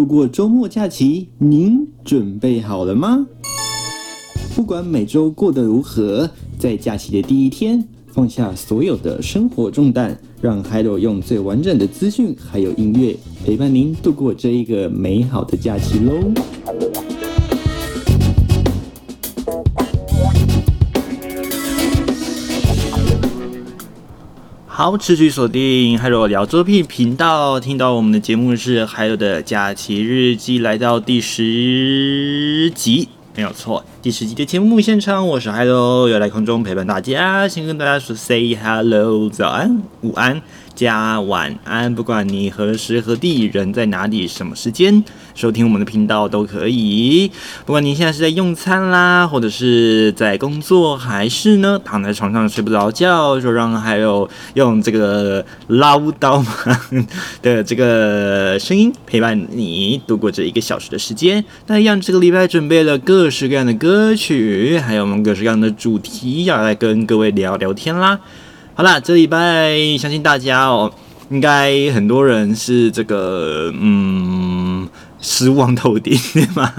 度过周末假期，您准备好了吗？不管每周过得如何，在假期的第一天，放下所有的生活重担，让海螺用最完整的资讯还有音乐陪伴您度过这一个美好的假期喽。好，持续锁定 Hello 聊作品频道，听到我们的节目是海友的假期日记，来到第十集，没有错，第十集的节目现场，我是 Hello，又来空中陪伴大家，先跟大家说 Say Hello，早安，午安。加晚安，不管你何时何地，人在哪里，什么时间收听我们的频道都可以。不管您现在是在用餐啦，或者是在工作，还是呢躺在床上睡不着觉，就让还有用这个唠叨 的这个声音陪伴你度过这一个小时的时间。那一样，这个礼拜准备了各式各样的歌曲，还有我们各式各样的主题，要来跟各位聊聊天啦。好啦，这礼拜相信大家哦，应该很多人是这个嗯失望透顶对吗？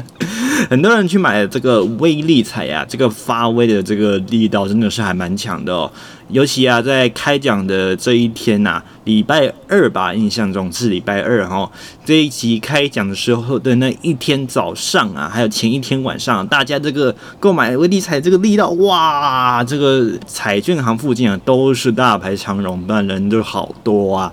很多人去买这个威力彩呀，这个发威的这个力道真的是还蛮强的哦。尤其啊，在开奖的这一天呐、啊，礼拜二吧，印象中是礼拜二哈。这一集开奖的时候的那一天早上啊，还有前一天晚上，大家这个购买威力彩这个力道，哇，这个彩券行附近啊都是大排长龙，那人都好多啊。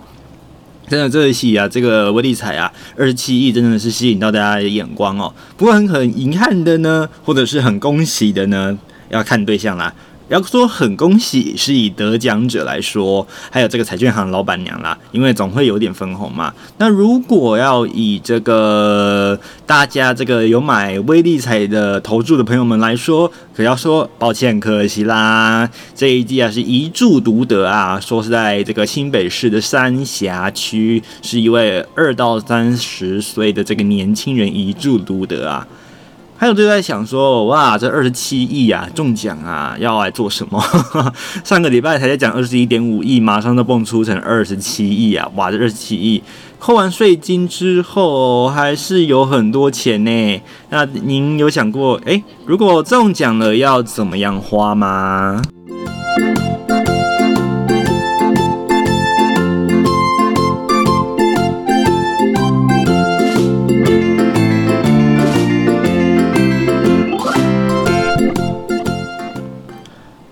真的这一期啊，这个威力彩啊，二十七亿真的是吸引到大家的眼光哦。不过很很遗憾的呢，或者是很恭喜的呢，要看对象啦。要说很恭喜，是以得奖者来说，还有这个彩券行老板娘啦，因为总会有点分红嘛。那如果要以这个大家这个有买威力彩的投注的朋友们来说，可要说抱歉，可惜啦，这一季啊是一注独得啊，说是在这个新北市的三峡区，是一位二到三十岁的这个年轻人一注独得啊。还有就在想说，哇，这二十七亿啊，中奖啊，要来做什么？上个礼拜才在讲二十一点五亿，马上就蹦出成二十七亿啊！哇，这二十七亿扣完税金之后，还是有很多钱呢。那您有想过，诶，如果中奖了，要怎么样花吗？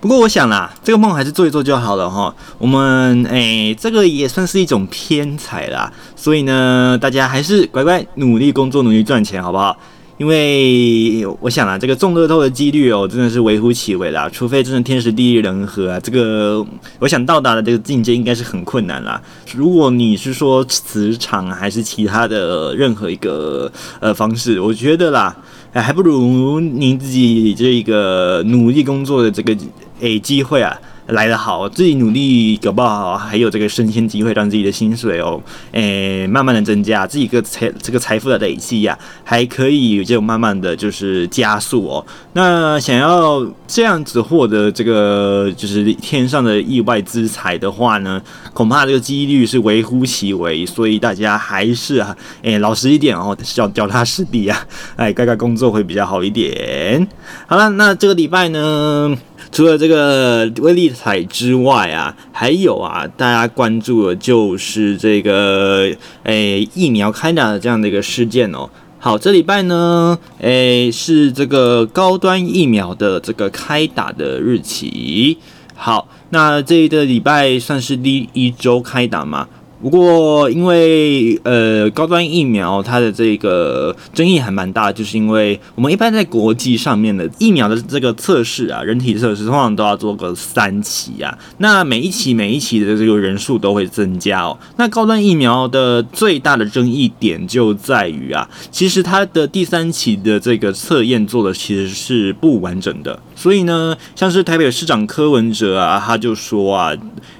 不过我想啦，这个梦还是做一做就好了哈。我们诶，这个也算是一种偏财啦，所以呢，大家还是乖乖努力工作，努力赚钱，好不好？因为我想啦，这个中乐透的几率哦，真的是微乎其微啦。除非真的天时地利人和啊，这个我想到达的这个境界应该是很困难啦。如果你是说磁场还是其他的任何一个呃方式，我觉得啦，还不如您自己这一个努力工作的这个。诶，机会啊！来得好，自己努力搞不好还有这个升迁机会，让自己的薪水哦，诶，慢慢的增加，自己个财这个财富的累积呀，还可以就慢慢的就是加速哦。那想要这样子获得这个就是天上的意外之财的话呢，恐怕这个几率是微乎其微，所以大家还是啊，诶，老实一点哦，脚脚踏实地啊，哎，乖乖工作会比较好一点。好了，那这个礼拜呢，除了这个威力彩之外啊，还有啊，大家关注的就是这个诶、疫苗开打的这样的一个事件哦。好，这礼拜呢，诶、是这个高端疫苗的这个开打的日期。好，那这一个礼拜算是第一周开打嘛？不过，因为呃，高端疫苗它的这个争议还蛮大，就是因为我们一般在国际上面的疫苗的这个测试啊，人体测试通常都要做个三期啊，那每一期每一期的这个人数都会增加哦。那高端疫苗的最大的争议点就在于啊，其实它的第三期的这个测验做的其实是不完整的。所以呢，像是台北市长柯文哲啊，他就说啊，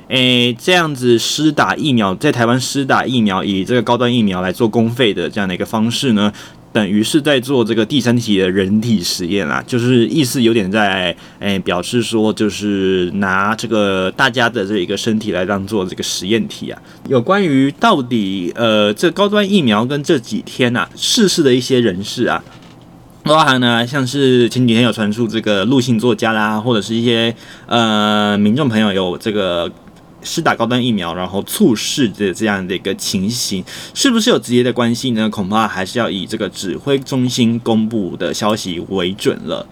诶、这样子施打疫苗，在台湾施打疫苗，以这个高端疫苗来做公费的这样的一个方式呢，等于是在做这个第三期的人体实验啊，就是意思有点在诶、表示说，就是拿这个大家的这一个身体来当做这个实验体啊。有关于到底呃这高端疫苗跟这几天呐逝世的一些人士啊。包含呢，像是前几天有传出这个陆姓作家啦，或者是一些呃民众朋友有这个施打高端疫苗然后猝逝的这样的一个情形，是不是有直接的关系呢？恐怕还是要以这个指挥中心公布的消息为准了。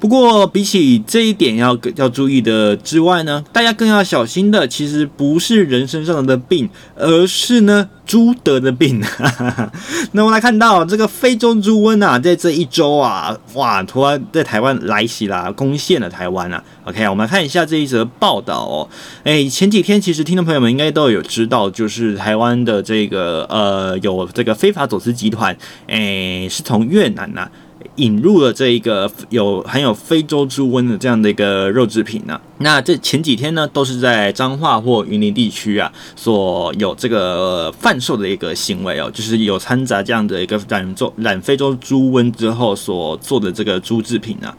不过，比起这一点要要注意的之外呢，大家更要小心的，其实不是人身上的病，而是呢猪得的病。那我们来看到这个非洲猪瘟啊，在这一周啊，哇，突然在台湾来袭啦，攻陷了台湾啊。OK，我们来看一下这一则报道哦。诶，前几天其实听众朋友们应该都有知道，就是台湾的这个呃，有这个非法走私集团，诶，是从越南呐、引入了这一个有含有非洲猪瘟的这样的一个肉制品呢、那这前几天呢都是在彰化或云林地区啊，所有这个贩售的一个行为哦，就是有掺杂这样的一个染做染非洲猪瘟之后所做的这个猪制品呢。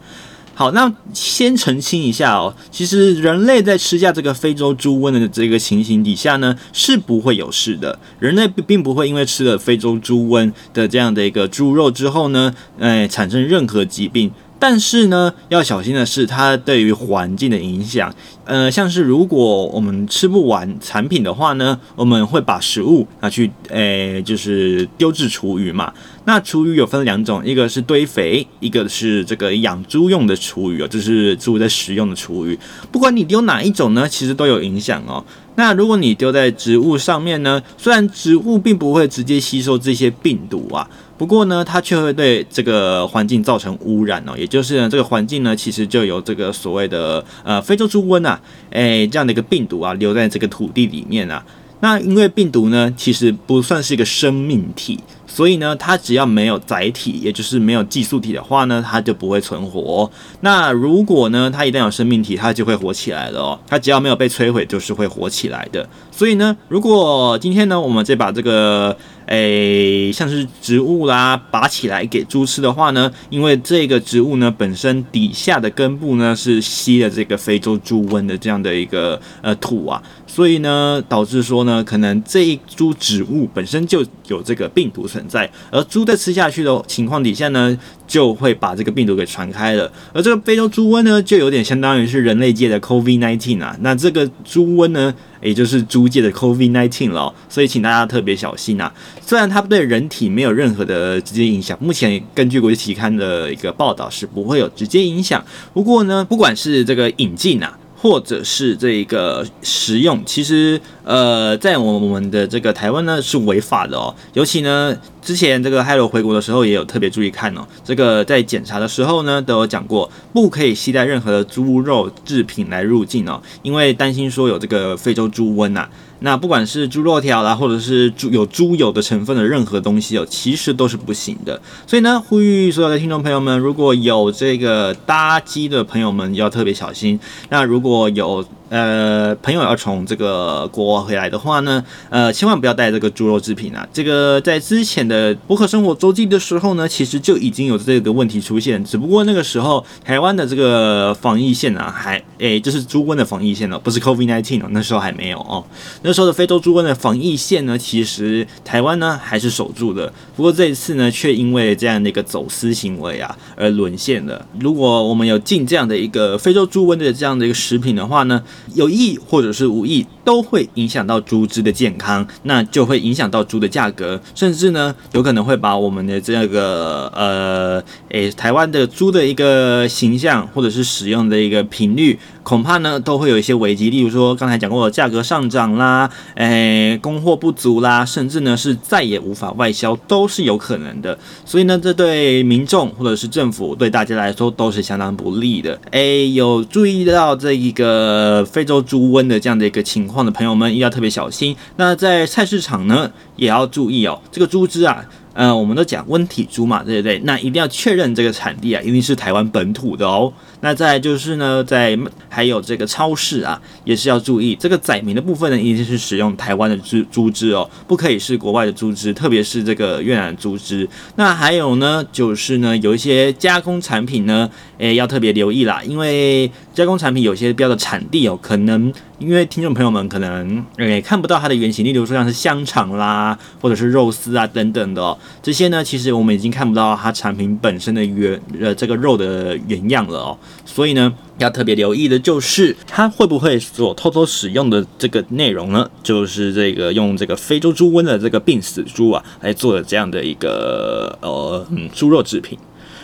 好，那先澄清一下哦，其实人类在吃下这个非洲猪瘟的这个情形底下呢，是不会有事的。人类并不会因为吃了非洲猪瘟的这样的一个猪肉之后呢，哎，产生任何疾病。但是呢，要小心的是它对于环境的影响。呃，像是如果我们吃不完产品的话呢，我们会把食物拿去，诶、呃，就是丢置厨余嘛。那厨余有分两种，一个是堆肥，一个是这个养猪用的厨余哦，就是猪在食用的厨余。不管你丢哪一种呢，其实都有影响哦。那如果你丢在植物上面呢，虽然植物并不会直接吸收这些病毒啊。不过呢，它却会对这个环境造成污染哦，也就是呢，这个环境呢，其实就有这个所谓的呃非洲猪瘟啊，哎这样的一个病毒啊，留在这个土地里面啊。那因为病毒呢，其实不算是一个生命体。所以呢，它只要没有载体，也就是没有寄宿体的话呢，它就不会存活。那如果呢，它一旦有生命体，它就会活起来了哦。它只要没有被摧毁，就是会活起来的。所以呢，如果今天呢，我们再把这个诶，像是植物啦拔起来给猪吃的话呢，因为这个植物呢本身底下的根部呢是吸了这个非洲猪瘟的这样的一个呃土啊，所以呢导致说呢，可能这一株植物本身就有这个病毒存在，而猪在吃下去的情况底下呢，就会把这个病毒给传开了。而这个非洲猪瘟呢，就有点相当于是人类界的 COVID-19 啊。那这个猪瘟呢，也就是猪界的 COVID-19 了。所以请大家特别小心啊。虽然它对人体没有任何的直接影响，目前根据国际期刊的一个报道是不会有直接影响。不过呢，不管是这个引进啊。或者是这一个食用，其实呃，在我们的这个台湾呢是违法的哦。尤其呢，之前这个海洛回国的时候也有特别注意看哦。这个在检查的时候呢，都有讲过，不可以携带任何的猪肉制品来入境哦，因为担心说有这个非洲猪瘟呐。那不管是猪肉条啦，或者是猪有猪油的成分的任何东西哦，其实都是不行的。所以呢，呼吁所有的听众朋友们，如果有这个搭机的朋友们，要特别小心。那如果有呃，朋友要从这个国外回来的话呢，呃，千万不要带这个猪肉制品啊。这个在之前的博客生活周记的时候呢，其实就已经有这个问题出现，只不过那个时候台湾的这个防疫线啊，还诶，就是猪瘟的防疫线哦，不是 COVID-19 哦，那时候还没有哦。那时候的非洲猪瘟的防疫线呢，其实台湾呢还是守住的，不过这一次呢，却因为这样的一个走私行为啊而沦陷了。如果我们有进这样的一个非洲猪瘟的这样的一个食品的话呢，有意或者是无意，都会影响到猪只的健康，那就会影响到猪的价格，甚至呢，有可能会把我们的这个呃，诶，台湾的猪的一个形象，或者是使用的一个频率，恐怕呢，都会有一些危机。例如说，刚才讲过的价格上涨啦，诶，供货不足啦，甚至呢，是再也无法外销，都是有可能的。所以呢，这对民众或者是政府，对大家来说都是相当不利的。诶，有注意到这一个非洲猪瘟的这样的一个情况的朋友们，一定要特别小心。那在菜市场呢，也要注意哦。这个猪只啊，呃，我们都讲温体猪嘛，对不对？那一定要确认这个产地啊，一定是台湾本土的哦。那再就是呢，在还有这个超市啊，也是要注意这个载明的部分呢，一定是使用台湾的猪猪只哦，不可以是国外的猪只，特别是这个越南猪只。那还有呢，就是呢，有一些加工产品呢，诶，要特别留意啦，因为加工产品有些标的产地哦，可能因为听众朋友们可能诶看不到它的原型，例如说像是香肠啦，或者是肉丝啊等等的哦，这些呢，其实我们已经看不到它产品本身的原呃这个肉的原样了哦。所以呢，要特别留意的就是它会不会所偷偷使用的这个内容呢？就是这个用这个非洲猪瘟的这个病死猪啊来做的这样的一个呃嗯猪肉制品。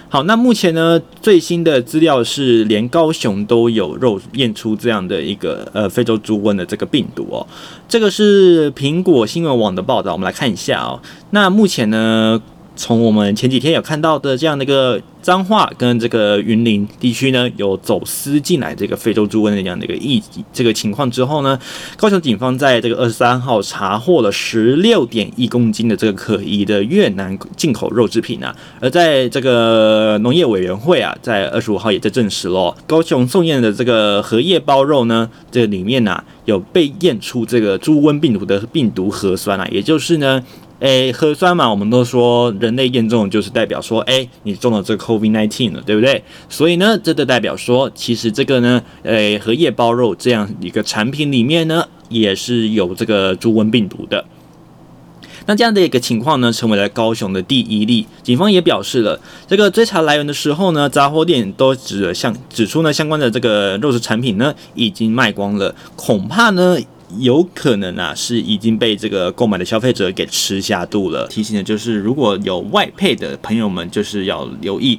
好，那目前呢最新的资料是连高雄都有肉验出这样的一个呃非洲猪瘟的这个病毒哦。这个是苹果新闻网的报道，我们来看一下哦。那目前呢，从我们前几天有看到的这样的一个。脏话跟这个云林地区呢，有走私进来这个非洲猪瘟的这样的一个疫这个情况之后呢，高雄警方在这个二十三号查获了十六点一公斤的这个可疑的越南进口肉制品啊，而在这个农业委员会啊，在二十五号也在证实了，高雄送验的这个荷叶包肉呢，这里面呢、有被验出这个猪瘟病毒的病毒核酸啊，也就是呢。诶，核酸嘛，我们都说人类验中就是代表说，诶，你中了这个 COVID-19 了，对不对？所以呢，这就代表说，其实这个呢，诶，荷叶包肉这样一个产品里面呢，也是有这个猪瘟病毒的。那这样的一个情况呢，成为了高雄的第一例。警方也表示了，这个追查来源的时候呢，杂货店都指向指出呢，相关的这个肉食产品呢，已经卖光了，恐怕呢。有可能啊，是已经被这个购买的消费者给吃下肚了。提醒的就是，如果有外配的朋友们，就是要留意。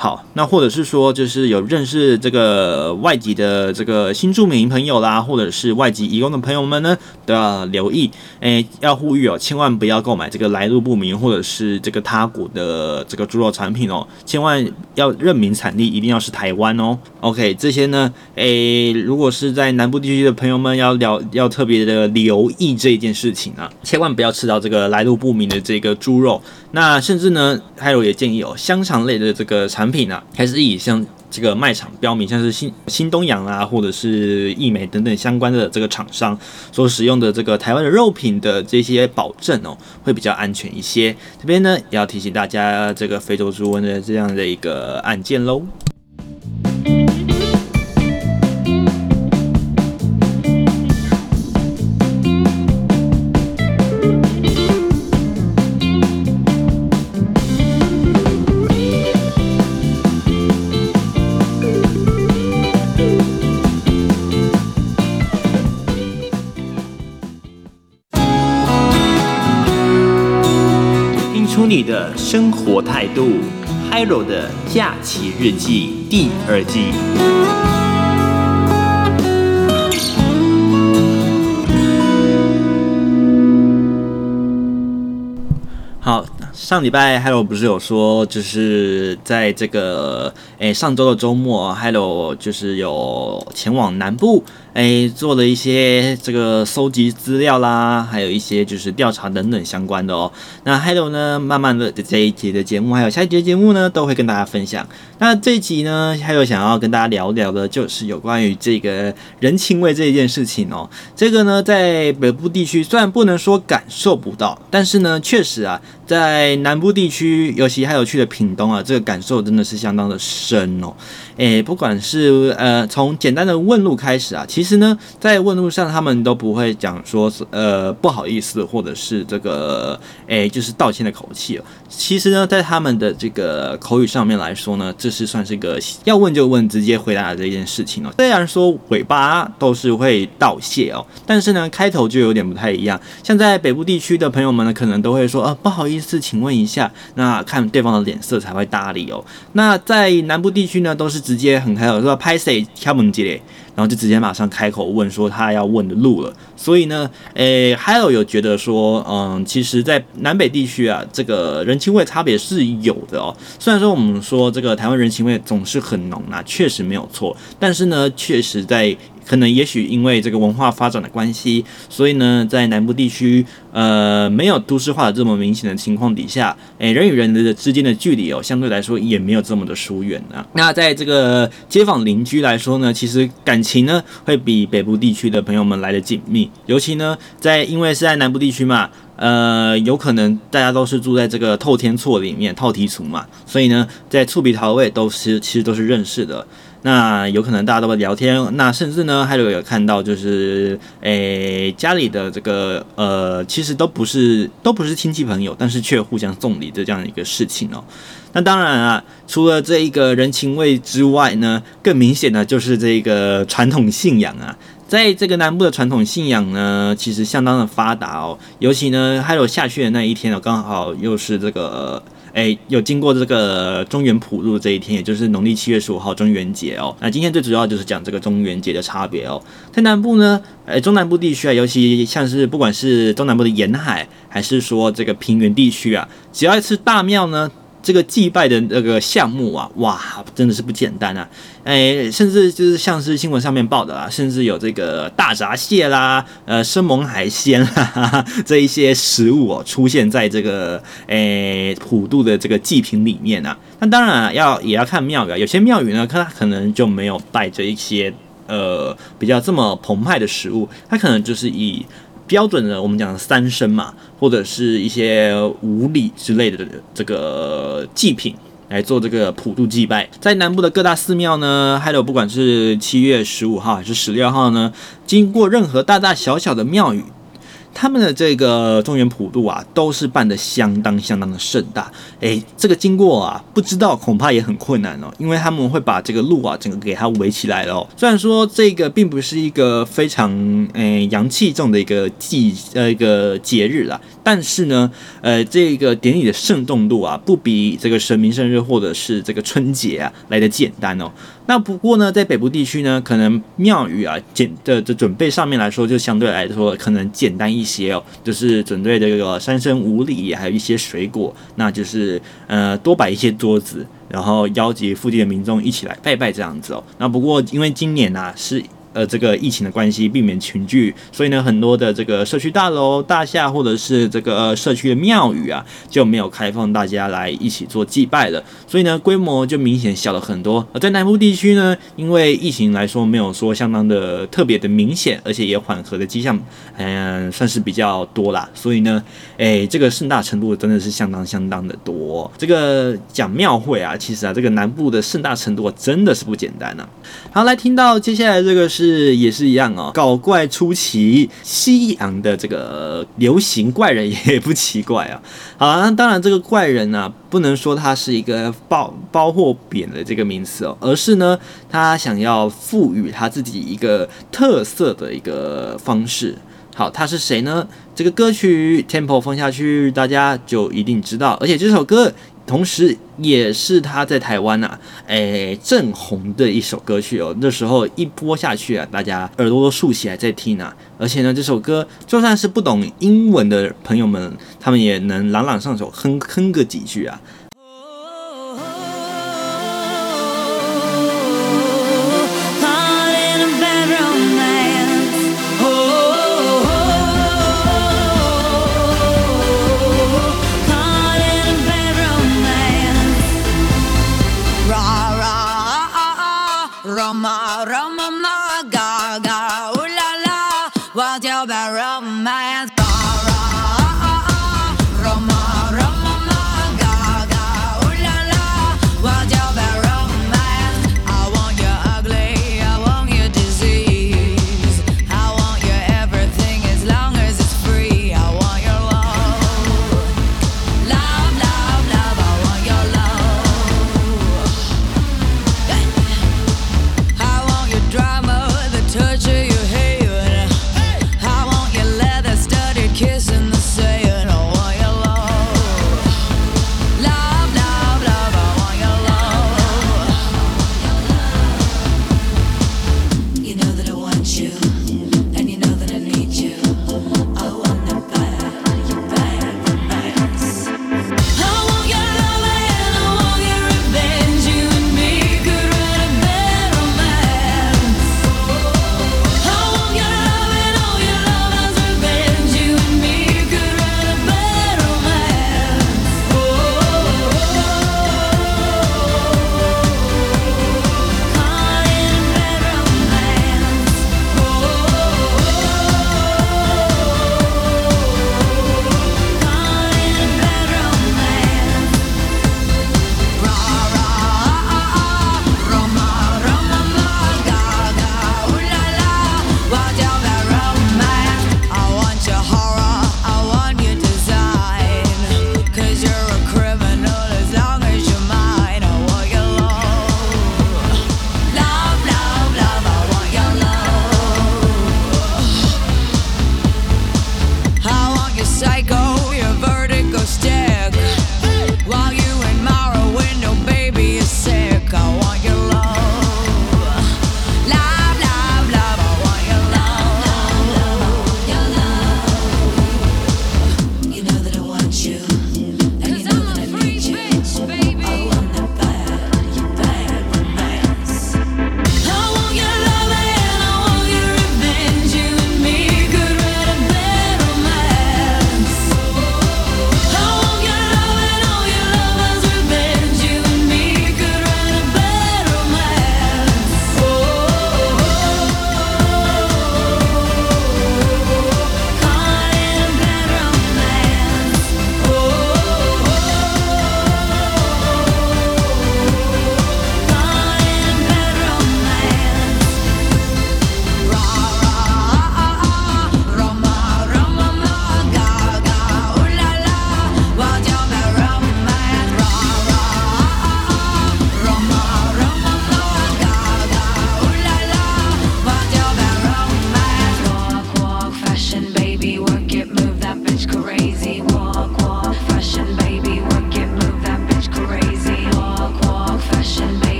好，那或者是说，就是有认识这个外籍的这个新住民朋友啦，或者是外籍移工的朋友们呢，都要留意，诶，要呼吁哦，千万不要购买这个来路不明或者是这个他国的这个猪肉产品哦，千万要认明产地，一定要是台湾哦。OK，这些呢，诶，如果是在南部地区的朋友们要了要特别的留意这一件事情啊，千万不要吃到这个来路不明的这个猪肉。那甚至呢，还有也建议哦，香肠类的这个产产品啊，还是以像这个卖场标明，像是新新东洋啊，或者是义美等等相关的这个厂商所使用的这个台湾的肉品的这些保证哦，会比较安全一些。这边呢，也要提醒大家，这个非洲猪瘟的这样的一个案件喽。的生活态度，Hello 的假期日记第二季。好，上礼拜 Hello 不是有说，就是在这个诶上周的周末，Hello 就是有前往南部。哎，做了一些这个搜集资料啦，还有一些就是调查等等相关的哦。那还有呢，慢慢的这一集的节目，还有下一节节目呢，都会跟大家分享。那这一集呢，还有想要跟大家聊聊的，就是有关于这个人情味这一件事情哦。这个呢，在北部地区虽然不能说感受不到，但是呢，确实啊，在南部地区，尤其还有去的屏东啊，这个感受真的是相当的深哦。诶，不管是呃从简单的问路开始啊，其实呢，在问路上他们都不会讲说是呃不好意思，或者是这个诶就是道歉的口气哦。其实呢，在他们的这个口语上面来说呢，这是算是个要问就问，直接回答的这件事情哦。虽然说尾巴都是会道谢哦，但是呢，开头就有点不太一样。像在北部地区的朋友们呢，可能都会说啊不好意思，请问一下，那看对方的脸色才会搭理哦。那在南部地区呢，都是。直接很开口说拍谁敲门进来，然后就直接马上开口问说他要问的路了。所以呢，诶，还有有觉得说，嗯，其实，在南北地区啊，这个人情味差别是有的哦。虽然说我们说这个台湾人情味总是很浓啊，确实没有错，但是呢，确实在。可能也许因为这个文化发展的关系，所以呢，在南部地区，呃，没有都市化的这么明显的情况底下，诶，人与人的之间的距离哦，相对来说也没有这么的疏远啊。那在这个街坊邻居来说呢，其实感情呢会比北部地区的朋友们来得紧密，尤其呢，在因为是在南部地区嘛。呃，有可能大家都是住在这个透天厝里面，透天厝嘛，所以呢，在厝边头位都是其实都是认识的。那有可能大家都会聊天，那甚至呢，还有有看到就是，诶，家里的这个呃，其实都不是都不是亲戚朋友，但是却互相送礼的这样一个事情哦。那当然啊，除了这一个人情味之外呢，更明显的就是这个传统信仰啊。在这个南部的传统信仰呢，其实相当的发达哦。尤其呢，还有下去的那一天呢，刚好又是这个，哎，有经过这个中原普渡这一天，也就是农历七月十五号中元节哦。那今天最主要就是讲这个中元节的差别哦。在南部呢，哎，中南部地区啊，尤其像是不管是中南部的沿海，还是说这个平原地区啊，只要一次大庙呢。这个祭拜的那个项目啊，哇，真的是不简单啊！哎，甚至就是像是新闻上面报的啦，甚至有这个大闸蟹啦，呃，生猛海鲜啦，这一些食物哦，出现在这个哎普渡的这个祭品里面啊。那当然啊，要也要看庙宇，有些庙宇呢，它可能就没有带着一些呃比较这么澎湃的食物，它可能就是以。标准的，我们讲的三牲嘛，或者是一些五礼之类的这个祭品来做这个普渡祭拜。在南部的各大寺庙呢，还有不管是七月十五号还是十六号呢，经过任何大大小小的庙宇。他们的这个中原普渡啊，都是办得相当相当的盛大。诶，这个经过啊，不知道恐怕也很困难哦，因为他们会把这个路啊，整个给它围起来了哦。虽然说这个并不是一个非常诶阳气重的一个祭呃一个节日啦，但是呢，呃，这个典礼的盛动度啊，不比这个神明生日或者是这个春节啊来得简单哦。那不过呢，在北部地区呢，可能庙宇啊简的的准备上面来说，就相对来说可能简单一些哦，就是准备这个三牲五礼，还有一些水果，那就是呃多摆一些桌子，然后邀集附近的民众一起来拜拜这样子哦。那不过因为今年呐是。呃，这个疫情的关系，避免群聚，所以呢，很多的这个社区大楼、大厦，或者是这个社区的庙宇啊，就没有开放大家来一起做祭拜了。所以呢，规模就明显小了很多。而在南部地区呢，因为疫情来说没有说相当的特别的明显，而且也缓和的迹象，嗯，算是比较多啦。所以呢，哎，这个盛大程度真的是相当相当的多。这个讲庙会啊，其实啊，这个南部的盛大程度真的是不简单啊。好，来听到接下来这个是。也是一样哦，搞怪出奇，西洋的这个流行怪人也不奇怪啊。好啊，那当然这个怪人呢、啊，不能说他是一个褒褒或贬的这个名词哦，而是呢，他想要赋予他自己一个特色的一个方式。好，他是谁呢？这个歌曲 Tempo 放下去，大家就一定知道，而且这首歌。同时，也是他在台湾呐，诶，正红的一首歌曲哦。那时候一播下去啊，大家耳朵都竖起来在听啊。而且呢，这首歌就算是不懂英文的朋友们，他们也能朗朗上口，哼哼个几句啊。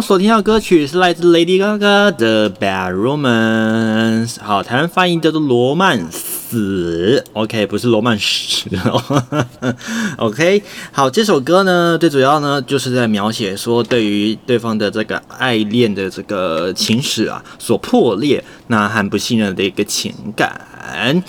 所听到歌曲是来自 Lady Gaga 的《Bad Romance》。好，台湾发音叫做罗曼史。OK，不是罗曼史哦。OK，好，这首歌呢，最主要呢，就是在描写说，对于对方的这个爱恋的这个情史啊，所破裂，那很不信任的一个情感。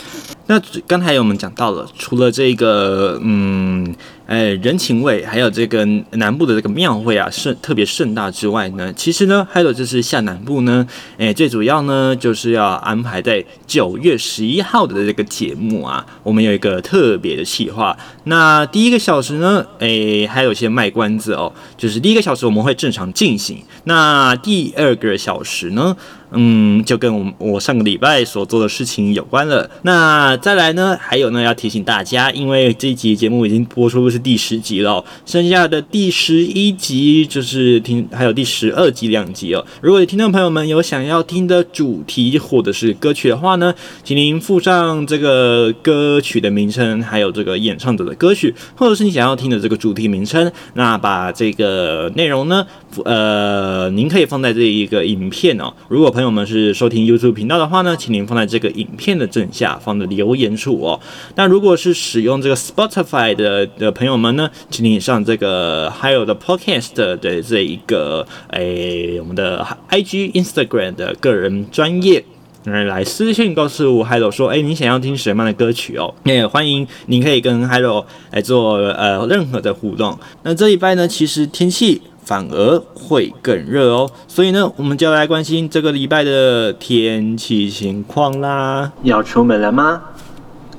那刚才我们讲到了，除了这个，嗯。哎，人情味，还有这个南部的这个庙会啊，盛特别盛大之外呢，其实呢，还有就是下南部呢，哎，最主要呢，就是要安排在九月十一号的这个节目啊，我们有一个特别的企划。那第一个小时呢，哎，还有些卖关子哦，就是第一个小时我们会正常进行，那第二个小时呢，嗯，就跟我我上个礼拜所做的事情有关了。那再来呢，还有呢，要提醒大家，因为这一集节目已经播出是第十集了，剩下的第十一集就是听，还有第十二集两集哦。如果听众朋友们有想要听的主题或者是歌曲的话呢，请您附上这个歌曲的名称，还有这个演唱者的歌曲，或者是你想要听的这个主题名称。那把这个内容呢，呃，您可以放在这一个影片哦。如果朋朋友们是收听 YouTube 频道的话呢，请您放在这个影片的正下方的留言处哦。那如果是使用这个 Spotify 的的朋友们呢，请您上这个 Hiro 的 Podcast 的这一个诶，我们的 IG Instagram 的个人专业来来私信告诉我 Hiro 说，诶，你想要听什么样的歌曲哦？也欢迎您可以跟 Hiro 来做呃任何的互动。那这一拜呢，其实天气。反而会更热哦，所以呢，我们就要来关心这个礼拜的天气情况啦。要出门了吗？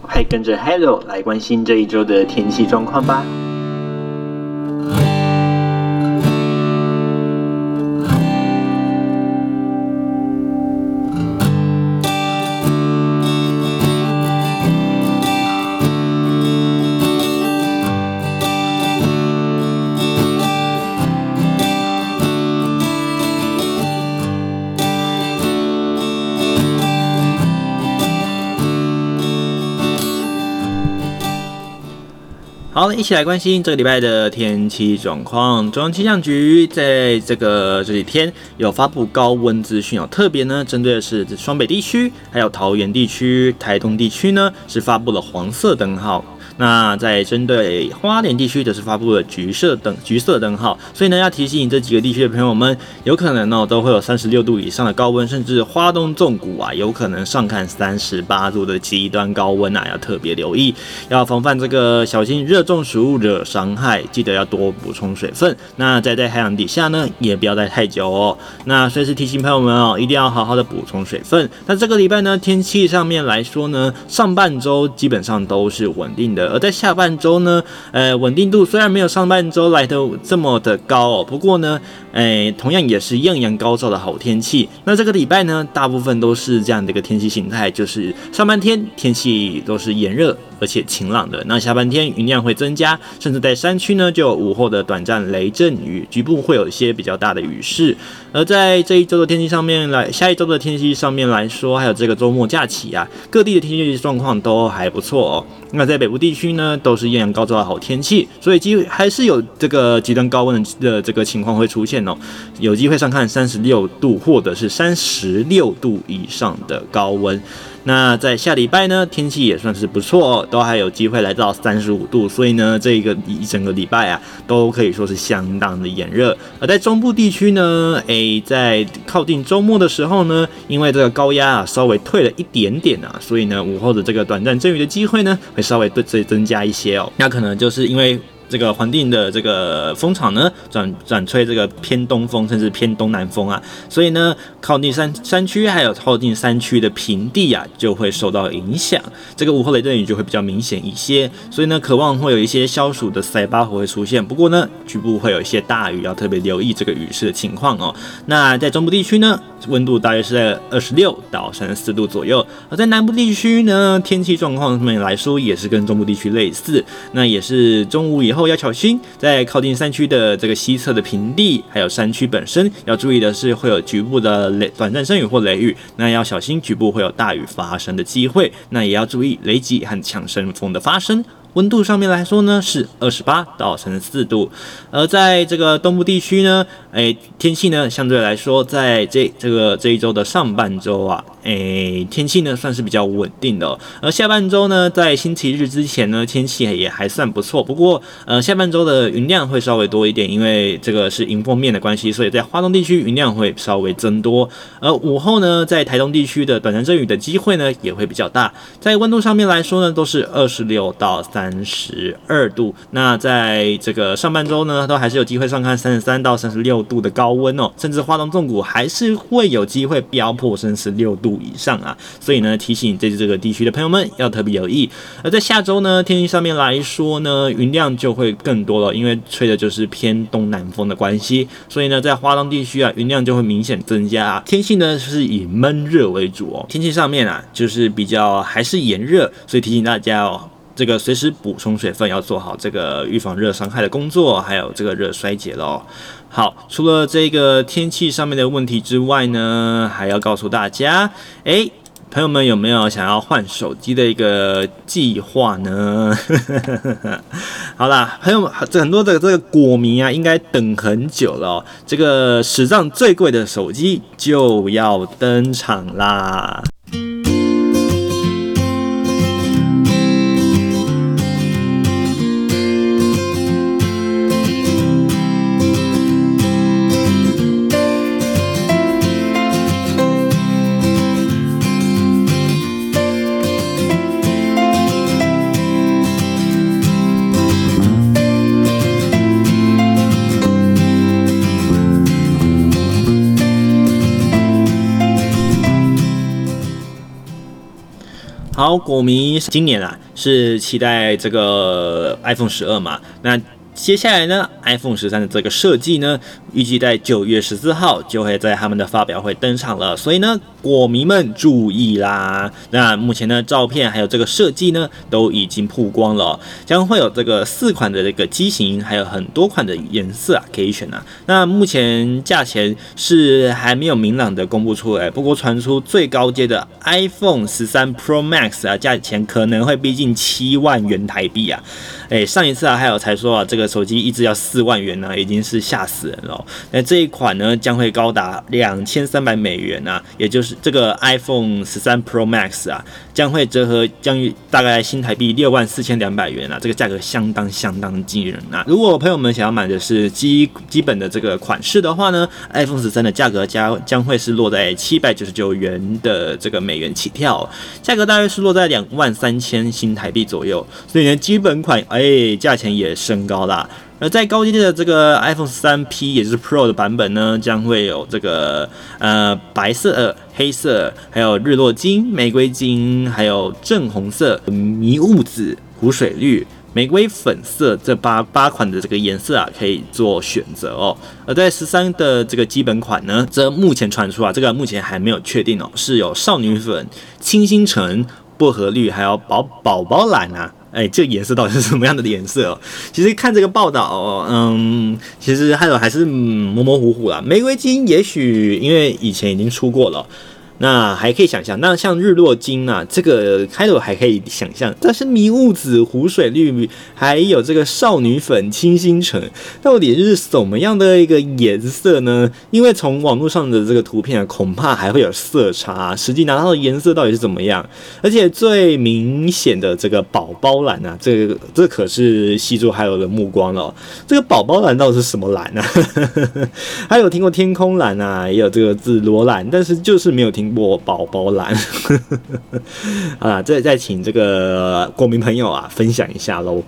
快跟着 Hello 来关心这一周的天气状况吧。好，一起来关心这个礼拜的天气状况。中央气象局在这个这几天有发布高温资讯哦，特别呢针对的是双北地区，还有桃园地区、台东地区呢是发布了黄色灯号。那在针对花莲地区则是发布了橘色灯橘色灯号，所以呢要提醒这几个地区的朋友们，有可能呢都会有三十六度以上的高温，甚至花东纵谷啊有可能上看三十八度的极端高温啊，要特别留意，要防范这个小心热中暑惹伤害，记得要多补充水分。那在在太阳底下呢，也不要待太久哦。那随时提醒朋友们哦，一定要好好的补充水分。那这个礼拜呢，天气上面来说呢，上半周基本上都是稳定的。而在下半周呢，呃，稳定度虽然没有上半周来的这么的高哦，不过呢，诶，同样也是艳阳高照的好天气。那这个礼拜呢，大部分都是这样的一个天气形态，就是上半天天气都是炎热。而且晴朗的，那下半天云量会增加，甚至在山区呢就有午后的短暂雷阵雨，局部会有一些比较大的雨势。而在这一周的天气上面来，下一周的天气上面来说，还有这个周末假期啊，各地的天气状况都还不错哦。那在北部地区呢，都是艳阳高照的好天气，所以机会还是有这个极端高温的这个情况会出现哦，有机会上看三十六度或者是三十六度以上的高温。那在下礼拜呢，天气也算是不错哦，都还有机会来到三十五度，所以呢，这个一整个礼拜啊，都可以说是相当的炎热。而在中部地区呢，诶，在靠近周末的时候呢，因为这个高压啊稍微退了一点点啊，所以呢，午后的这个短暂阵雨的机会呢，会稍微对这增加一些哦。那可能就是因为。这个环境的这个风场呢，转转吹这个偏东风，甚至偏东南风啊，所以呢，靠近山山区还有靠近山区的平地啊，就会受到影响。这个午后雷阵雨就会比较明显一些，所以呢，渴望会有一些消暑的塞巴火会出现。不过呢，局部会有一些大雨，要特别留意这个雨势的情况哦。那在中部地区呢，温度大约是在二十六到三十四度左右。而在南部地区呢，天气状况上面来说，也是跟中部地区类似，那也是中午以后。要小心，在靠近山区的这个西侧的平地，还有山区本身，要注意的是会有局部的雷短暂阵雨或雷雨，那要小心局部会有大雨发生的机会，那也要注意雷击和强阵风的发生。温度上面来说呢，是二十八到三十四度，而在这个东部地区呢，诶，天气呢相对来说，在这这个这一周的上半周啊，诶，天气呢算是比较稳定的，而下半周呢，在星期日之前呢，天气也还算不错，不过呃，下半周的云量会稍微多一点，因为这个是迎风面的关系，所以在花东地区云量会稍微增多，而午后呢，在台东地区的短暂阵雨的机会呢也会比较大，在温度上面来说呢，都是二十六到三。三十二度，那在这个上半周呢，都还是有机会上看三十三到三十六度的高温哦，甚至花东纵谷还是会有机会飙破三十六度。以上啊，所以呢，提醒这这个地区的朋友们要特别留意。而在下周呢，天气上面来说呢，云量就会更多了，因为吹的就是偏东南风的关系，所以呢，在花东地区啊，云量就会明显增加啊，天气呢是以闷热为主哦，天气上面啊，就是比较还是炎热，所以提醒大家哦。这个随时补充水分，要做好这个预防热伤害的工作，还有这个热衰竭喽。好，除了这个天气上面的问题之外呢，还要告诉大家，哎，朋友们有没有想要换手机的一个计划呢？好啦，朋友们，这很多的这个果迷啊，应该等很久了。这个史上最贵的手机就要登场啦！好，果迷今年啊是期待这个 iPhone 十二嘛？那接下来呢，iPhone 十三的这个设计呢，预计在九月十四号就会在他们的发表会登场了。所以呢，果迷们注意啦！那目前的照片还有这个设计呢，都已经曝光了，将会有这个四款的这个机型，还有很多款的颜色啊可以选啊。那目前价钱是还没有明朗的公布出来，不过传出最高阶的 iPhone 十三 Pro Max 啊，价钱可能会逼近七万元台币啊。诶，上一次啊还有才说啊，这个手机一支要四万元呢，已经是吓死人了。那这一款呢，将会高达两千三百美元啊，也就是。这个 iPhone 十三 Pro Max 啊，将会折合将于大概新台币六万四千两百元啊，这个价格相当相当惊人啊！如果朋友们想要买的是基基本的这个款式的话呢，iPhone 十三的价格将将会是落在七百九十九元的这个美元起跳，价格大约是落在两万三千新台币左右，所以呢，基本款哎，价钱也升高啦。而在高阶的这个 iPhone 13P，也就是 Pro 的版本呢，将会有这个呃白色、黑色，还有日落金、玫瑰金，还有正红色、迷雾紫、湖水绿、玫瑰粉色这八八款的这个颜色啊，可以做选择哦。而在十三的这个基本款呢，则目前传出啊，这个目前还没有确定哦，是有少女粉、清新橙、薄荷绿，还有宝宝宝蓝啊。哎，这个颜色到底是什么样的颜色？其实看这个报道，嗯，其实还有还是模模糊糊啦。玫瑰金也许因为以前已经出过了，那还可以想象，那像日落金啊，这个开头还可以想象，但是迷雾紫、湖水绿，还有这个少女粉、清新橙，到底是什么样的一个颜色呢？因为从网络上的这个图片啊，恐怕还会有色差，实际拿到的颜色到底是怎么样？而且最明显的这个宝宝蓝啊，这个这可是吸住还有的目光了。这个宝宝蓝到底是什么蓝呢？还有听过天空蓝啊，也有这个紫罗兰，但是就是没有听我宝宝蓝。啊，再再请这个国民朋友啊分享一下喽。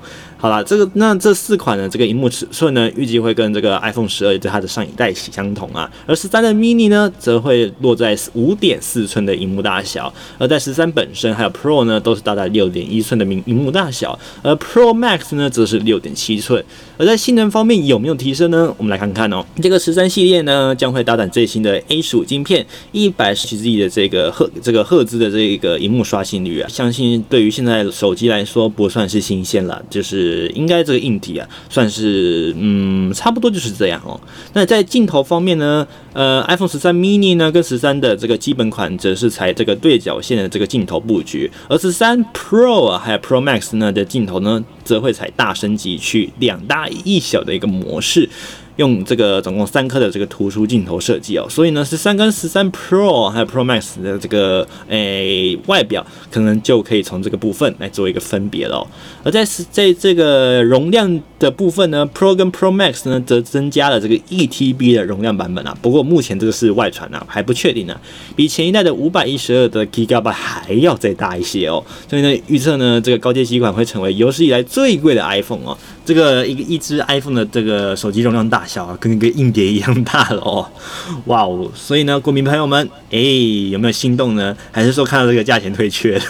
好了，这个那这四款的这个荧幕尺寸呢，预计会跟这个 iPhone 十二在它的上一代相同啊，而十三的 mini 呢，则会落在五点四寸的荧幕大小，而在十三本身还有 Pro 呢，都是大概六点一寸的明荧幕大小，而 Pro Max 呢，则是六点七寸。而在性能方面有没有提升呢？我们来看看哦，这个十三系列呢，将会搭载最新的 A 十五晶片，一百十七 G 的这个赫这个赫兹的这个荧幕刷新率啊，相信对于现在手机来说不算是新鲜了，就是。应该这个硬体啊，算是嗯，差不多就是这样哦。那在镜头方面呢，呃，iPhone 十三 mini 呢跟十三的这个基本款则是采这个对角线的这个镜头布局，而十三 Pro 啊还有 Pro Max 呢的镜头呢，则会采大升级去两大一小的一个模式。用这个总共三颗的这个突出镜头设计哦，所以呢，十三跟十三 Pro 还有 Pro Max 的这个诶、外表，可能就可以从这个部分来做一个分别了。而在在这个容量的部分呢，Pro 跟 Pro Max 呢，则增加了这个一 TB 的容量版本啊。不过目前这个是外传啊，还不确定呢、比前一代的五百一十二的 Giga 还要再大一些哦。所以呢，预测呢，这个高阶机款会成为有史以来最贵的 iPhone 哦。这个一个一只 iPhone 的这个手机容量大小啊，跟一个硬碟一样大了哦，哇哦！所以呢，国民朋友们，哎，有没有心动呢？还是说看到这个价钱退却？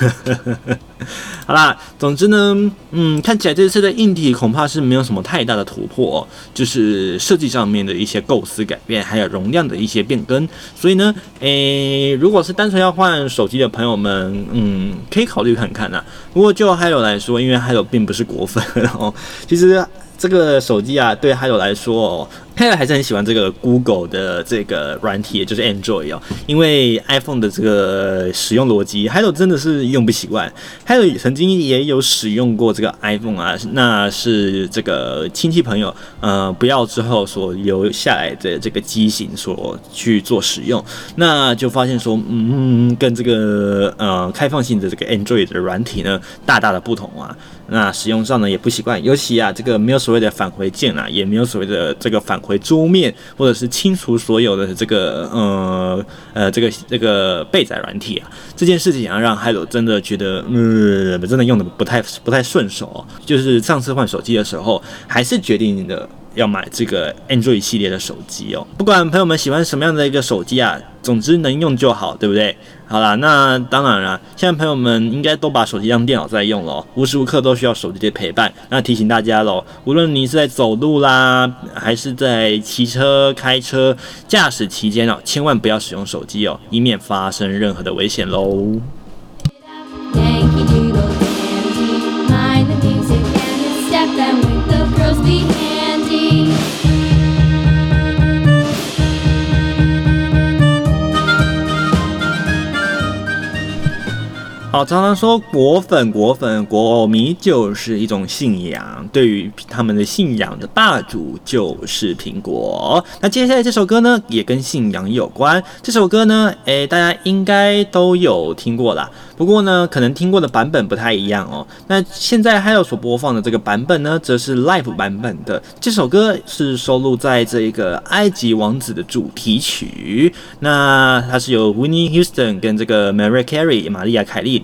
好啦，总之呢，嗯，看起来这次的硬体恐怕是没有什么太大的突破哦，就是设计上面的一些构思改变，还有容量的一些变更。所以呢，诶，如果是单纯要换手机的朋友们，嗯，可以考虑看看呐。不过就 Hello 来说，因为 Hello 并不是果粉哦，其实这个手机啊，对 Hello 来说哦。还有还是很喜欢这个 Google 的这个软体，也就是 Android 哦，因为 iPhone 的这个使用逻辑，还有真的是用不习惯。还有曾经也有使用过这个 iPhone 啊，那是这个亲戚朋友呃不要之后所留下来的这个机型所去做使用，那就发现说，嗯，跟这个呃开放性的这个 Android 的软体呢，大大的不同啊。那使用上呢也不习惯，尤其啊这个没有所谓的返回键啊，也没有所谓的这个返回桌面，或者是清除所有的这个呃呃这个这个备载软体啊，这件事情啊让 Hello 真的觉得嗯真的用的不太不太顺手哦，就是上次换手机的时候，还是决定的。要买这个 Android 系列的手机哦，不管朋友们喜欢什么样的一个手机啊，总之能用就好，对不对？好啦，那当然啦，现在朋友们应该都把手机当电脑在用了，无时无刻都需要手机的陪伴。那提醒大家喽，无论你是在走路啦，还是在骑车、开车、驾驶期间哦，千万不要使用手机哦，以免发生任何的危险喽。好，常常说果粉、果粉、果迷就是一种信仰。对于他们的信仰的霸主就是苹果。那接下来这首歌呢，也跟信仰有关。这首歌呢，诶，大家应该都有听过啦。不过呢，可能听过的版本不太一样哦。那现在还有所播放的这个版本呢，则是 Live 版本的。这首歌是收录在这个埃及王子的主题曲。那它是由 Winnie Houston 跟这个 Mariah Carey 玛丽亚凯莉。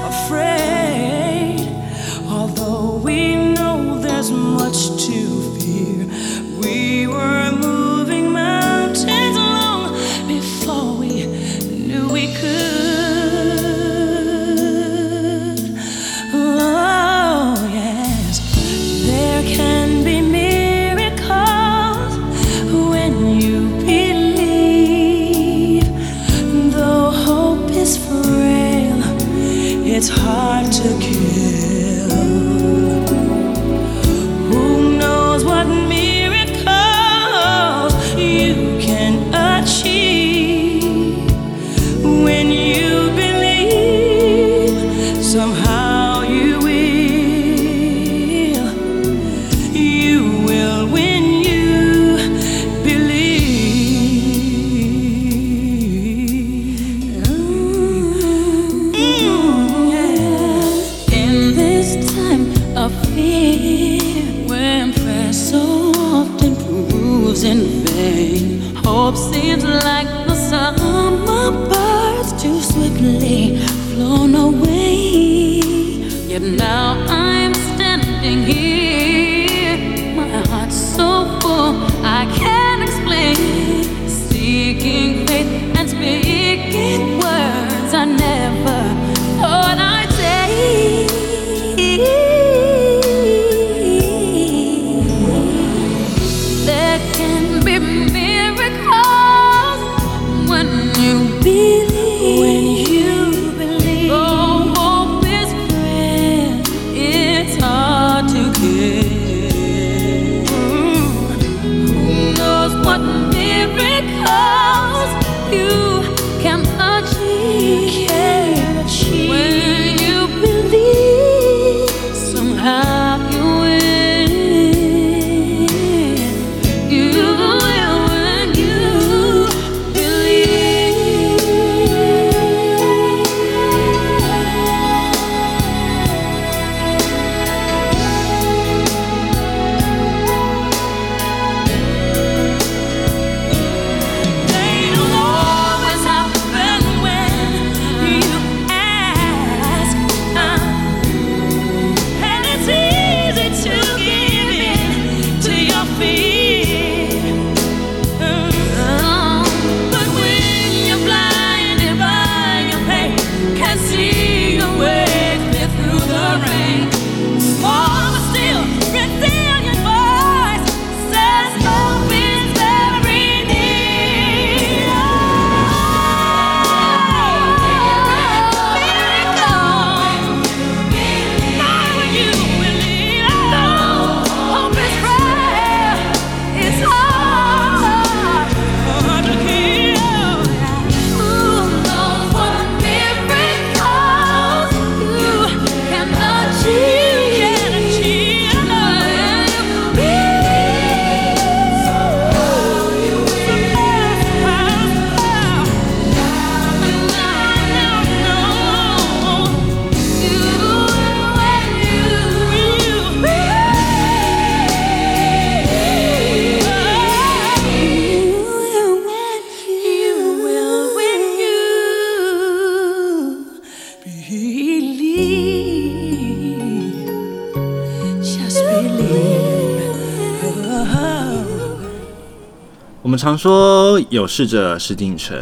friend. time 常说有事者事竟成，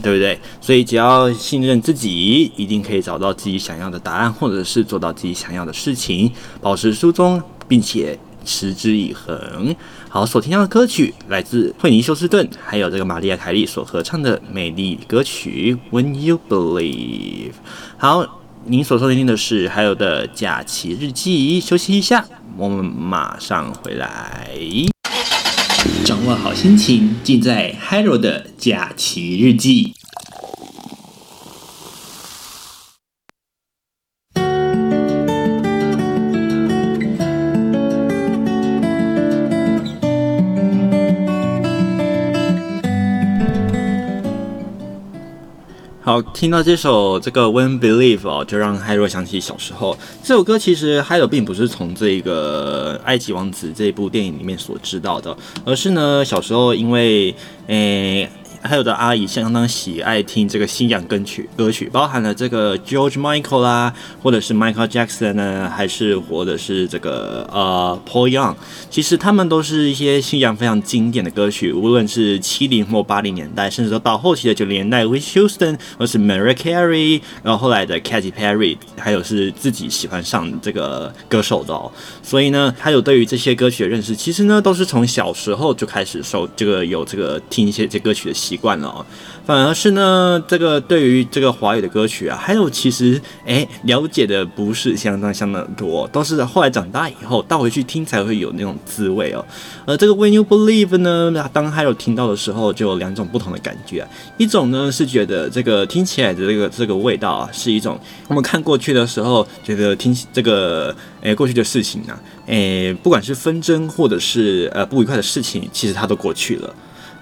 对不对？所以只要信任自己，一定可以找到自己想要的答案，或者是做到自己想要的事情，保持初衷，并且持之以恒。好，所听到的歌曲来自惠妮休斯顿，还有这个玛丽亚凯莉所合唱的美丽歌曲《When You Believe》。好，您所收听的是还有的假期日记。休息一下，我们马上回来。掌握好心情，尽在 Hiro 的假期日记。好，听到这首这个 When Believe 哦，就让海若想起小时候。这首歌其实海若并不是从这个《埃及王子》这部电影里面所知道的，而是呢小时候因为诶。还有的阿姨相当喜爱听这个信仰歌曲，歌曲包含了这个 George Michael 啦，或者是 Michael Jackson 呢，还是或者是这个呃 Paul Young，其实他们都是一些信仰非常经典的歌曲，无论是七零或八零年代，甚至说到后期的九零年代，Whitney Houston 或是 Mariah Carey，然后后来的 Katy Perry，还有是自己喜欢上这个歌手的哦。所以呢，还有对于这些歌曲的认识，其实呢都是从小时候就开始受这个有这个听一些这歌曲的习惯了哦。反而是呢，这个对于这个华语的歌曲啊，还有其实哎了解的不是相当相当多，都是后来长大以后倒回去听才会有那种滋味哦。而这个 When You Believe 呢，当还有听到的时候，就有两种不同的感觉啊。一种呢是觉得这个听起来的这个这个味道啊，是一种我们看过去的时候觉得听这个哎过去的事情啊，哎不管是纷争或者是呃不愉快的事情，其实它都过去了。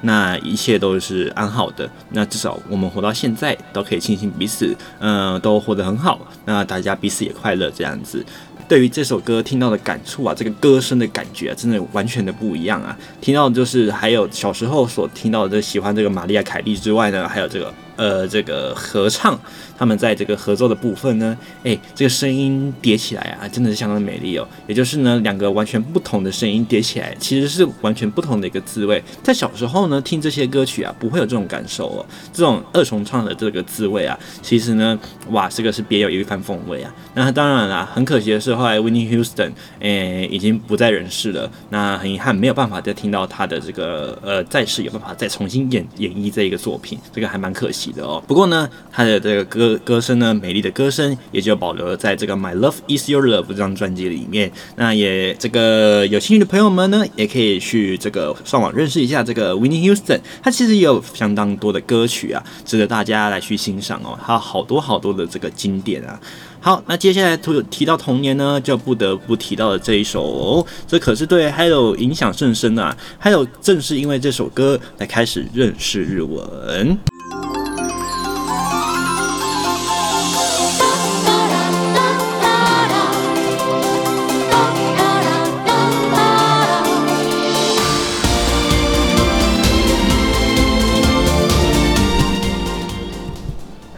那一切都是安好的，那至少我们活到现在都可以庆幸彼此，嗯、都活得很好。那大家彼此也快乐这样子。对于这首歌听到的感触啊，这个歌声的感觉啊，真的完全的不一样啊！听到就是还有小时候所听到的，喜欢这个玛利亚凯莉之外呢，还有这个。呃，这个合唱，他们在这个合奏的部分呢，诶，这个声音叠起来啊，真的是相当的美丽哦。也就是呢，两个完全不同的声音叠起来，其实是完全不同的一个滋味。在小时候呢，听这些歌曲啊，不会有这种感受哦。这种二重唱的这个滋味啊，其实呢，哇，这个是别有一番风味啊。那当然啦，很可惜的是，后来 w i n n i e Houston 诶已经不在人世了。那很遗憾，没有办法再听到他的这个呃在世有办法再重新演演绎这一个作品，这个还蛮可惜的哦，不过呢，他的这个歌歌声呢，美丽的歌声也就保留了在这个《My Love Is Your Love》这张专辑里面。那也这个有兴趣的朋友们呢，也可以去这个上网认识一下这个 Winnie Houston。他其实也有相当多的歌曲啊，值得大家来去欣赏哦。他好多好多的这个经典啊。好，那接下来提提到童年呢，就不得不提到的这一首哦，这可是对 Hello 影响甚深啊。Hello 正是因为这首歌来开始认识日文。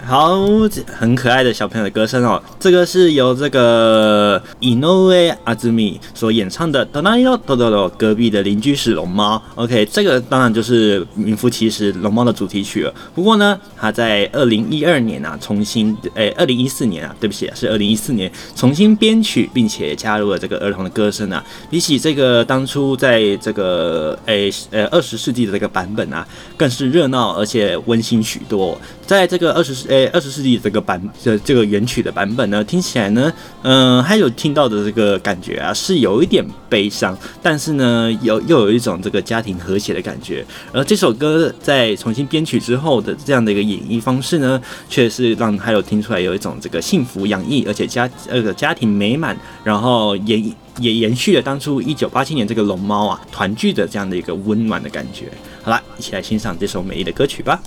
好，很可爱的小朋友的歌声哦。这个是由这个井上阿兹米所演唱的《隣のトトロ》，隔壁的邻居是龙猫。OK，这个当然就是名副其实龙猫的主题曲了。不过呢，它在二零一二年啊，重新诶，二零一四年啊，对不起啊，是二零一四年重新编曲，并且加入了这个儿童的歌声啊。比起这个当初在这个诶呃二十世纪的这个版本啊，更是热闹而且温馨许多。在这个二十世 二十世纪这个版的这个原曲的版本呢，听起来呢，嗯、还有听到的这个感觉啊，是有一点悲伤，但是呢，有又有一种这个家庭和谐的感觉。而这首歌在重新编曲之后的这样的一个演绎方式呢，却是让还有听出来有一种这个幸福洋溢，而且家呃家庭美满，然后也也延续了当初一九八七年这个龙猫啊团聚的这样的一个温暖的感觉。好了，一起来欣赏这首美丽的歌曲吧。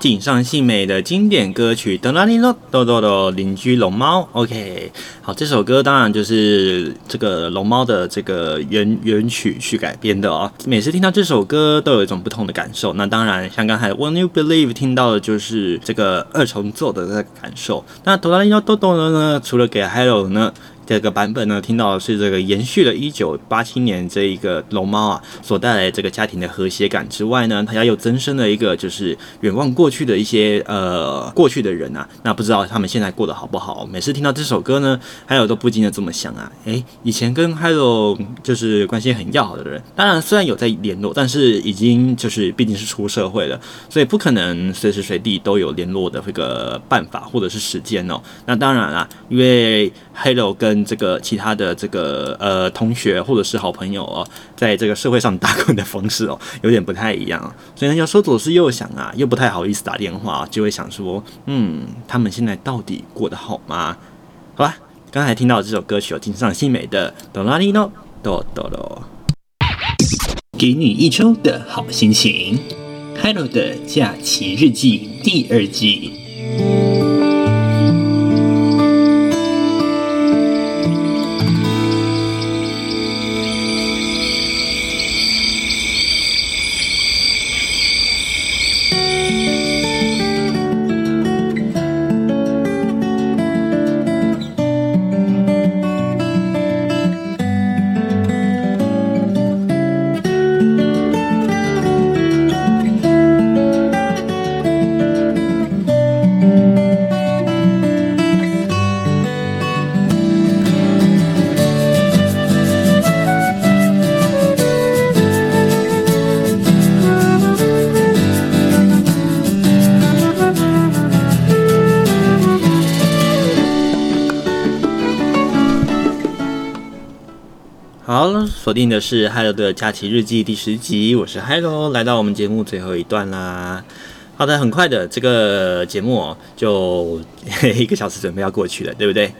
井上幸美的经典歌曲《哆啦 A 梦豆豆的邻居龙猫》。OK，好，这首歌当然就是这个龙猫的这个原原曲去改编的哦。每次听到这首歌都有一种不同的感受。那当然，像刚才《When You Believe》听到的就是这个二重奏的这个感受。那哆啦 A 梦豆豆的呢，除了给 Hello 呢？这个版本呢，听到的是这个延续了1987年这一个龙猫啊所带来这个家庭的和谐感之外呢，它还有增生了一个就是远望过去的一些呃过去的人啊，那不知道他们现在过得好不好？每次听到这首歌呢，还有都不禁的这么想啊，诶，以前跟 Hello 就是关系很要好的人，当然虽然有在联络，但是已经就是毕竟是出社会了，所以不可能随时随地都有联络的这个办法或者是时间哦。那当然啦，因为 Hello 跟这个其他的这个呃同学或者是好朋友哦，在这个社会上打滚的方式哦，有点不太一样，所以呢，有时候左思右想啊，又不太好意思打电话，就会想说，嗯，他们现在到底过得好吗？好吧，刚才听到这首歌曲有井上幸美的《哆啦 A 梦豆豆咯》，给你一周的好心情，《Hello 的假期日记》第二季。锁定的是 Hello 的假期日记第十集，我是 Hello，来到我们节目最后一段啦。好的，很快的这个节目，就 一个小时准备要过去了，对不对？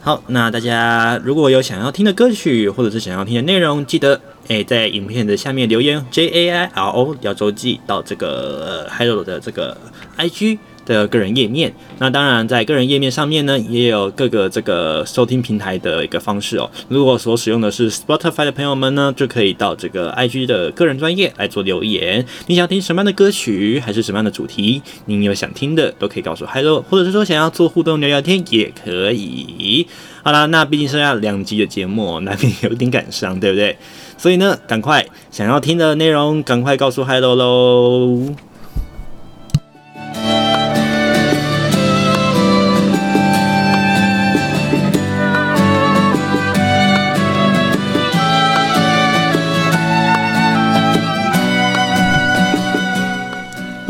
好，那大家如果有想要听的歌曲，或者是想要听的内容，记得诶在影片的下面留言 J A I R O 聊周记到这个 Hello 的这个 I G。的个人页面，那当然在个人页面上面呢，也有各个这个收听平台的一个方式哦。如果所使用的是 Spotify 的朋友们呢，就可以到这个 IG 的个人专业来做留言。你想听什么样的歌曲，还是什么样的主题？您有想听的，都可以告诉 Hello，或者是说想要做互动聊聊天也可以。好啦，那毕竟剩下两集的节目，难免有点感伤，对不对？所以呢，赶快想要听的内容，赶快告诉 Hello 喽。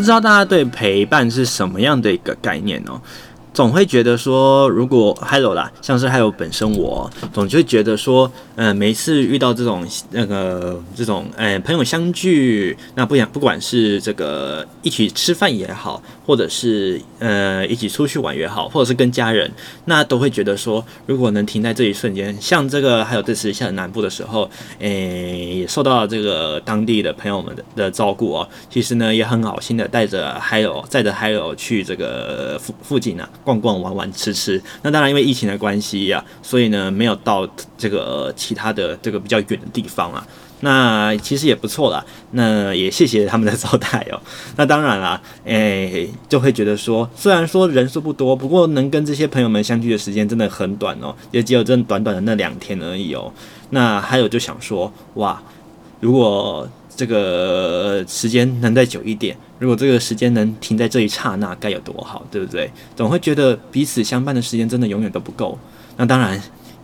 不知道大家对陪伴是什么样的一个概念哦？总会觉得说，如果 Hello 啦，像是 Hello 本身我，总就觉得说，嗯、每次遇到这种那个这种，哎、朋友相聚，那不想不管是这个一起吃饭也好，或者是呃一起出去玩也好，或者是跟家人，那都会觉得说，如果能停在这一瞬间，像这个还有这次下南部的时候，哎，也受到了这个当地的朋友们的的照顾哦，其实呢也很好心的带着 Hello 带着 Hello 去这个附附近啊。逛逛玩玩吃吃，那当然因为疫情的关系呀、所以呢没有到这个其他的这个比较远的地方啊。那其实也不错啦，那也谢谢他们的招待哦。那当然啦，诶、就会觉得说，虽然说人数不多，不过能跟这些朋友们相聚的时间真的很短哦，也只有这短短的那两天而已哦。那还有就想说，哇，如果这个时间能再久一点，如果这个时间能停在这一刹那，该有多好，对不对？总会觉得彼此相伴的时间真的永远都不够。那当然，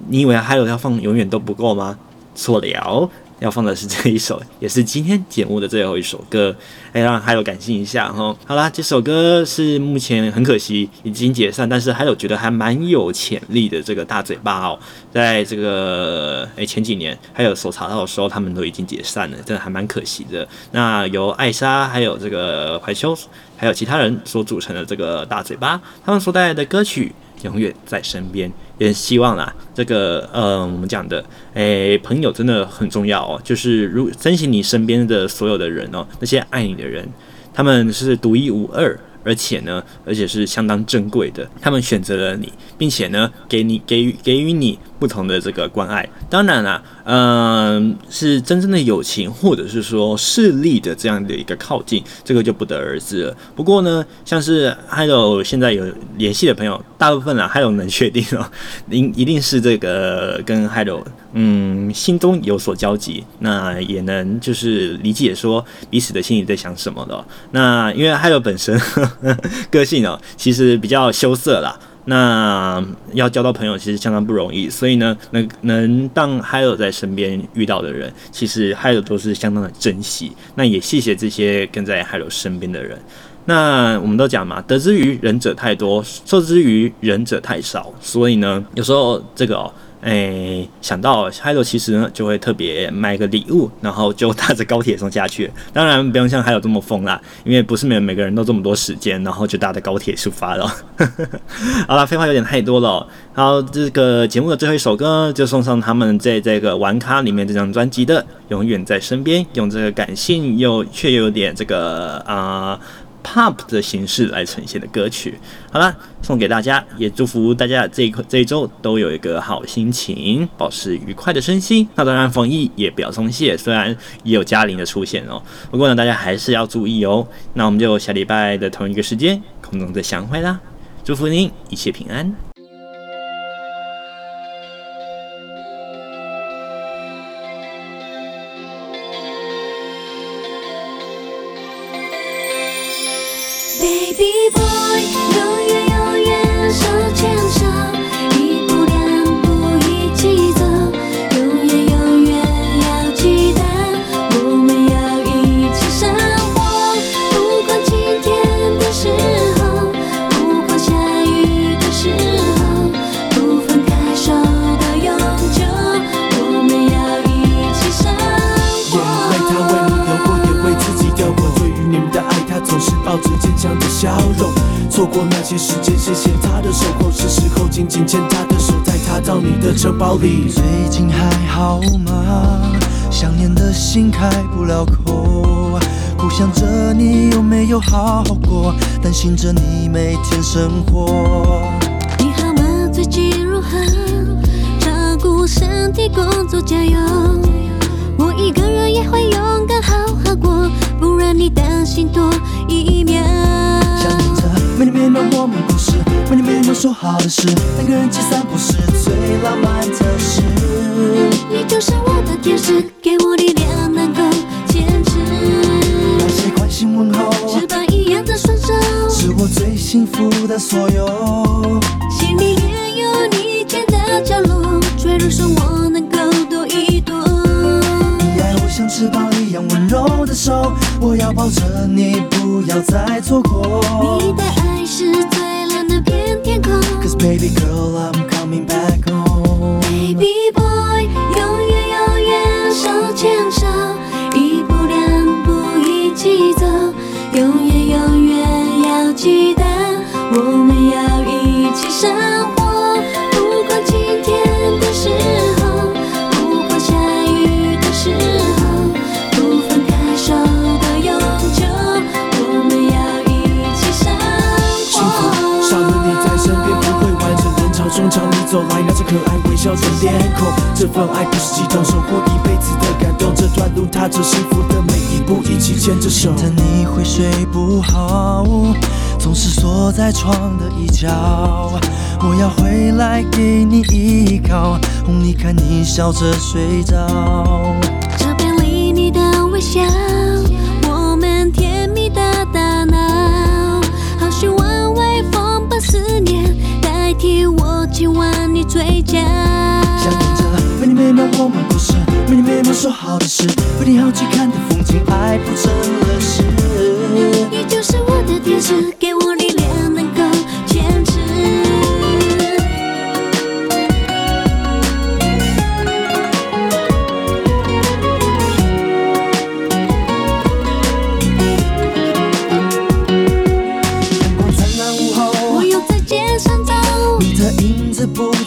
你以为还有要放永远都不够吗？错了。要放的是这一首，也是今天节目的最后一首歌，哎让还有感性一下哈。好啦，这首歌是目前很可惜已经解散，但是还有觉得还蛮有潜力的这个大嘴巴哦，在这个诶前几年还有所查到的时候，他们都已经解散了，真的还蛮可惜的。那由艾莎还有这个怀秋还有其他人所组成的这个大嘴巴，他们所带来的歌曲。永远在身边，也希望啦。这个，呃，我们讲的，诶，朋友真的很重要哦。就是如珍惜你身边的所有的人哦，那些爱你的人，他们是独一无二，而且呢，而且是相当珍贵的。他们选择了你，并且呢，给你给予给予你不同的这个关爱。当然啦，嗯、是真正的友情，或者是说势力的这样的一个靠近，这个就不得而知了。不过呢，像是还有现在有联系的朋友，大部分啊，还有能确定哦，您一定是这个跟还有嗯心中有所交集，那也能就是理解说彼此的心里在想什么的。那因为还有本身。个性哦，其实比较羞涩啦。那要交到朋友其实相当不容易，所以呢，能能当还有在身边遇到的人，其实还有都是相当的珍惜。那也谢谢这些跟在还有身边的人。那我们都讲嘛，得之于人者太多，受之于人者太少。所以呢，有时候这个哦。哎，想到 Hiro 其实呢，就会特别买个礼物，然后就搭着高铁送下去。当然不用像 Hiro 这么疯啦，因为不是每每个人都这么多时间，然后就搭着高铁出发了。好了，废话有点太多了。好，这个节目的最后一首歌就送上他们在这个玩咖里面这张专辑的《永远在身边》，用这个感性又却有点这个啊。Pop 的形式来呈现的歌曲，好了，送给大家，也祝福大家这一这一周都有一个好心情，保持愉快的身心。那当然，防疫也不要松懈，虽然也有嘉玲的出现哦，不过呢，大家还是要注意哦。那我们就下礼拜的同一个时间空中再相会啦，祝福您一切平安。错过那些时间，谢谢他的守候，是时候紧紧牵他的手，带他到你的城堡里。最近还好吗？想念的心开不了口，苦想着你有没有好好过，担心着你每天生活。你好吗？最近如何？照顾身体，工作加油。我一个人也会让你担心多一秒。想着每年每秒我们故事，每年每秒说好的事，两个人解散不是最浪漫的事。你就是我的天使，给我力量能够坚持。那些关心问候，翅膀一样的双手，是我最幸福的所有。心里也有你甜的角落，脆弱时我能够躲一躲。你爱我像翅膀柔的手，我要抱着你，不要再错过。你的爱。是最蓝的片天空。Cause baby girl, I'm coming back home. Baby boy，走来，拿着可爱微笑的脸孔，这份爱不是激动，收获一辈子的感动。这段路踏着幸福的每一步，一起牵着手。但你会睡不好，总是缩在床的一角。我要回来给你依靠，哄你看你笑着睡着。照片里你的微笑，替我亲吻你。嘴角，想念着每年每秒我们故事，每年每秒说好的事，为你好奇看的风景，爱不成了事。你就是我的天使，给我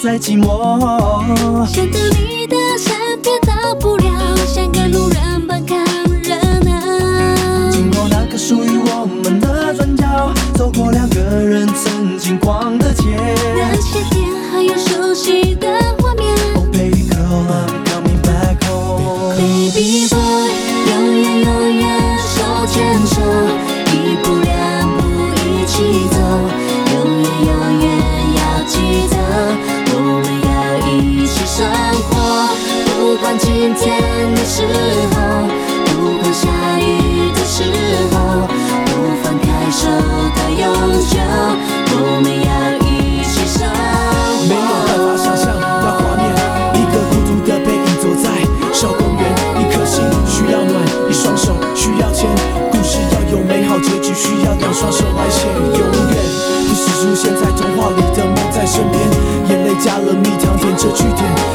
在寂寞，想走你的身边，到不了，像个路人般看热闹。经过那个属于我们的转角，走过两个人曾经逛的街。那些点还有熟悉的。加了蜜糖，甜着去舔。